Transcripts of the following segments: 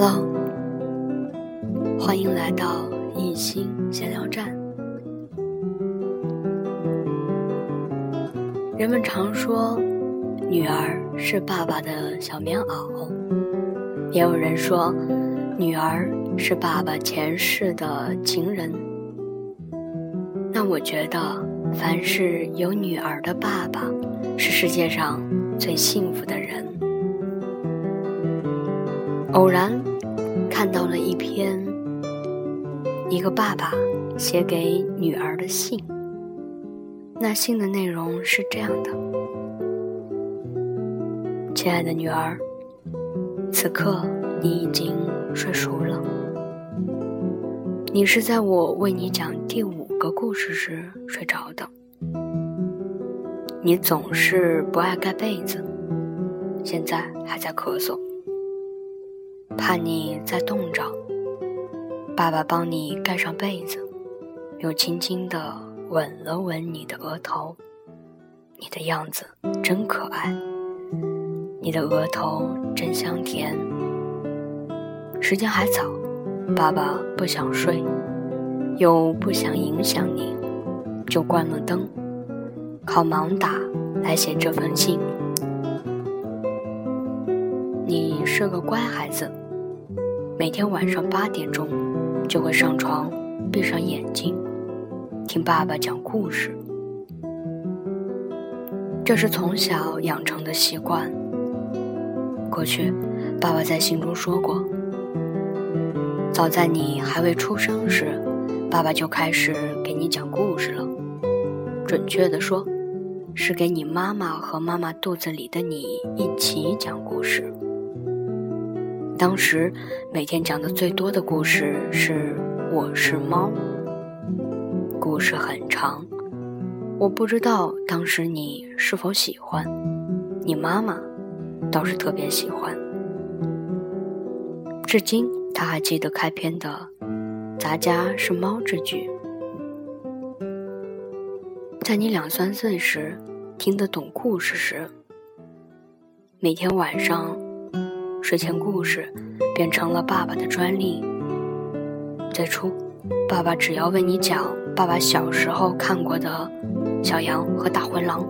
Hello，欢迎来到一心闲聊站。人们常说，女儿是爸爸的小棉袄，也有人说，女儿是爸爸前世的情人。那我觉得，凡是有女儿的爸爸，是世界上最幸福的人。偶然看到了一篇一个爸爸写给女儿的信，那信的内容是这样的：“亲爱的女儿，此刻你已经睡熟了。你是在我为你讲第五个故事时睡着的。你总是不爱盖被子，现在还在咳嗽。”怕你再冻着，爸爸帮你盖上被子，又轻轻地吻了吻你的额头。你的样子真可爱，你的额头真香甜。时间还早，爸爸不想睡，又不想影响你，就关了灯，靠盲打来写这封信。你是个乖孩子。每天晚上八点钟，就会上床，闭上眼睛，听爸爸讲故事。这是从小养成的习惯。过去，爸爸在信中说过，早在你还未出生时，爸爸就开始给你讲故事了。准确的说，是给你妈妈和妈妈肚子里的你一起讲故事。当时每天讲的最多的故事是《我是猫》，故事很长，我不知道当时你是否喜欢，你妈妈倒是特别喜欢，至今他还记得开篇的“咱家是猫”这句。在你两三岁时，听得懂故事时，每天晚上。睡前故事变成了爸爸的专利。最初，爸爸只要为你讲爸爸小时候看过的《小羊和大灰狼》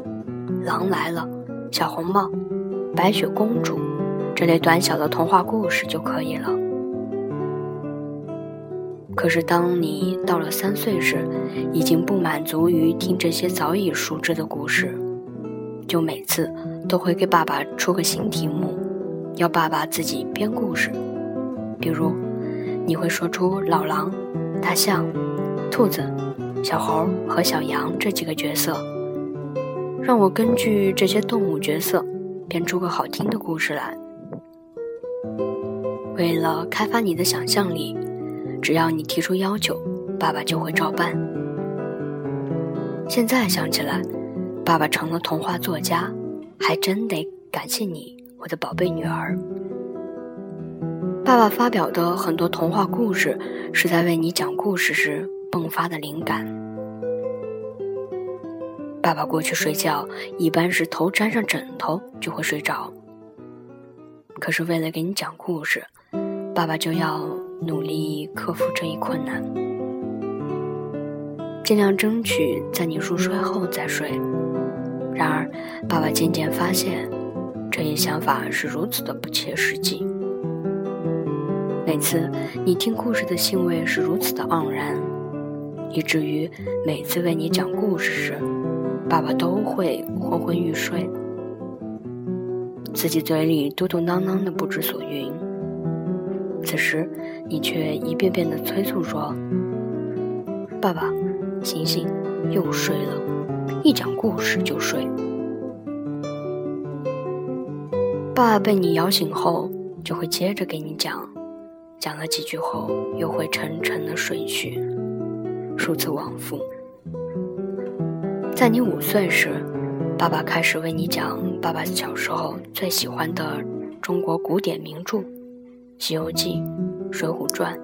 《狼来了》《小红帽》《白雪公主》这类短小的童话故事就可以了。可是，当你到了三岁时，已经不满足于听这些早已熟知的故事，就每次都会给爸爸出个新题目。要爸爸自己编故事，比如你会说出老狼、大象、兔子、小猴和小羊这几个角色，让我根据这些动物角色编出个好听的故事来。为了开发你的想象力，只要你提出要求，爸爸就会照办。现在想起来，爸爸成了童话作家，还真得感谢你。我的宝贝女儿，爸爸发表的很多童话故事是在为你讲故事时迸发的灵感。爸爸过去睡觉一般是头沾上枕头就会睡着，可是为了给你讲故事，爸爸就要努力克服这一困难，尽量争取在你入睡后再睡。然而，爸爸渐渐发现。这一想法是如此的不切实际。每次你听故事的兴味是如此的盎然，以至于每次为你讲故事时，爸爸都会昏昏欲睡，自己嘴里嘟嘟囔囔的不知所云。此时你却一遍遍的催促说：“爸爸，醒醒，又睡了，一讲故事就睡。”爸爸被你摇醒后，就会接着给你讲，讲了几句后，又会沉沉的睡去，数次往复。在你五岁时，爸爸开始为你讲爸爸小时候最喜欢的中国古典名著《西游记》《水浒传》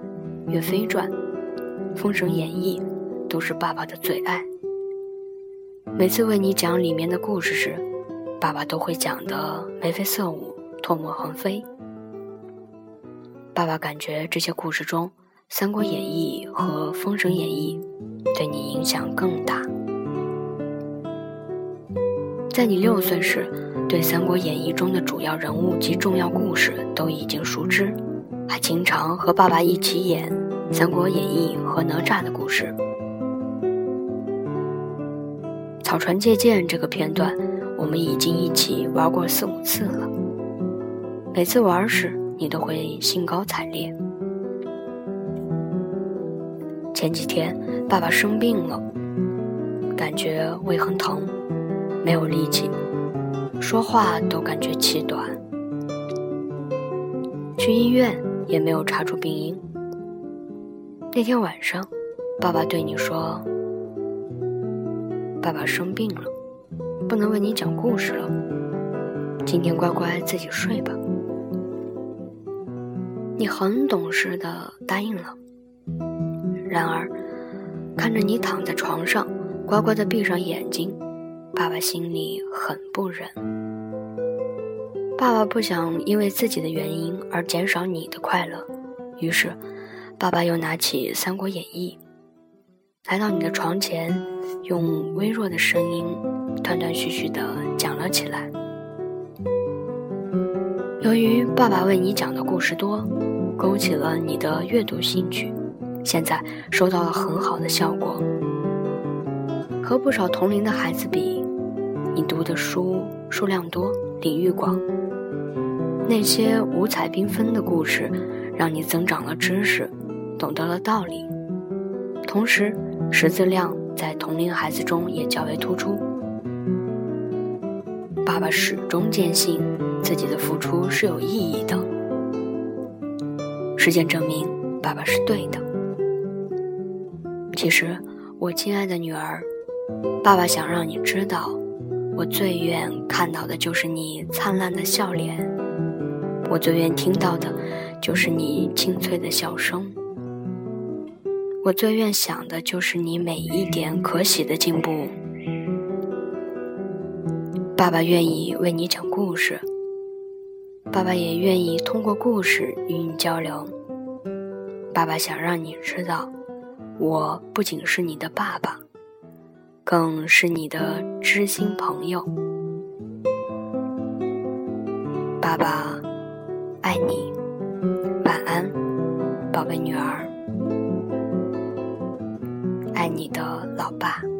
《岳飞传》《封神演义》，都是爸爸的最爱。每次为你讲里面的故事时，爸爸都会讲的眉飞色舞、唾沫横飞。爸爸感觉这些故事中，《三国演义》和《封神演义》对你影响更大。在你六岁时，对《三国演义》中的主要人物及重要故事都已经熟知，还经常和爸爸一起演《三国演义》和哪吒的故事。草船借箭这个片段，我们已经一起玩过四五次了。每次玩时，你都会兴高采烈。前几天爸爸生病了，感觉胃很疼，没有力气，说话都感觉气短。去医院也没有查出病因。那天晚上，爸爸对你说。爸爸生病了，不能为你讲故事了。今天乖乖自己睡吧。你很懂事的答应了。然而，看着你躺在床上，乖乖的闭上眼睛，爸爸心里很不忍。爸爸不想因为自己的原因而减少你的快乐，于是，爸爸又拿起《三国演义》。来到你的床前，用微弱的声音断断续续地讲了起来。由于爸爸为你讲的故事多，勾起了你的阅读兴趣，现在收到了很好的效果。和不少同龄的孩子比，你读的书数量多，领域广。那些五彩缤纷的故事，让你增长了知识，懂得了道理，同时。识字量在同龄孩子中也较为突出。爸爸始终坚信自己的付出是有意义的。实践证明，爸爸是对的。其实，我亲爱的女儿，爸爸想让你知道，我最愿看到的就是你灿烂的笑脸，我最愿听到的，就是你清脆的笑声。我最愿想的就是你每一点可喜的进步。爸爸愿意为你讲故事，爸爸也愿意通过故事与你交流。爸爸想让你知道，我不仅是你的爸爸，更是你的知心朋友。爸爸爱你，晚安，宝贝女儿。爱你的老爸。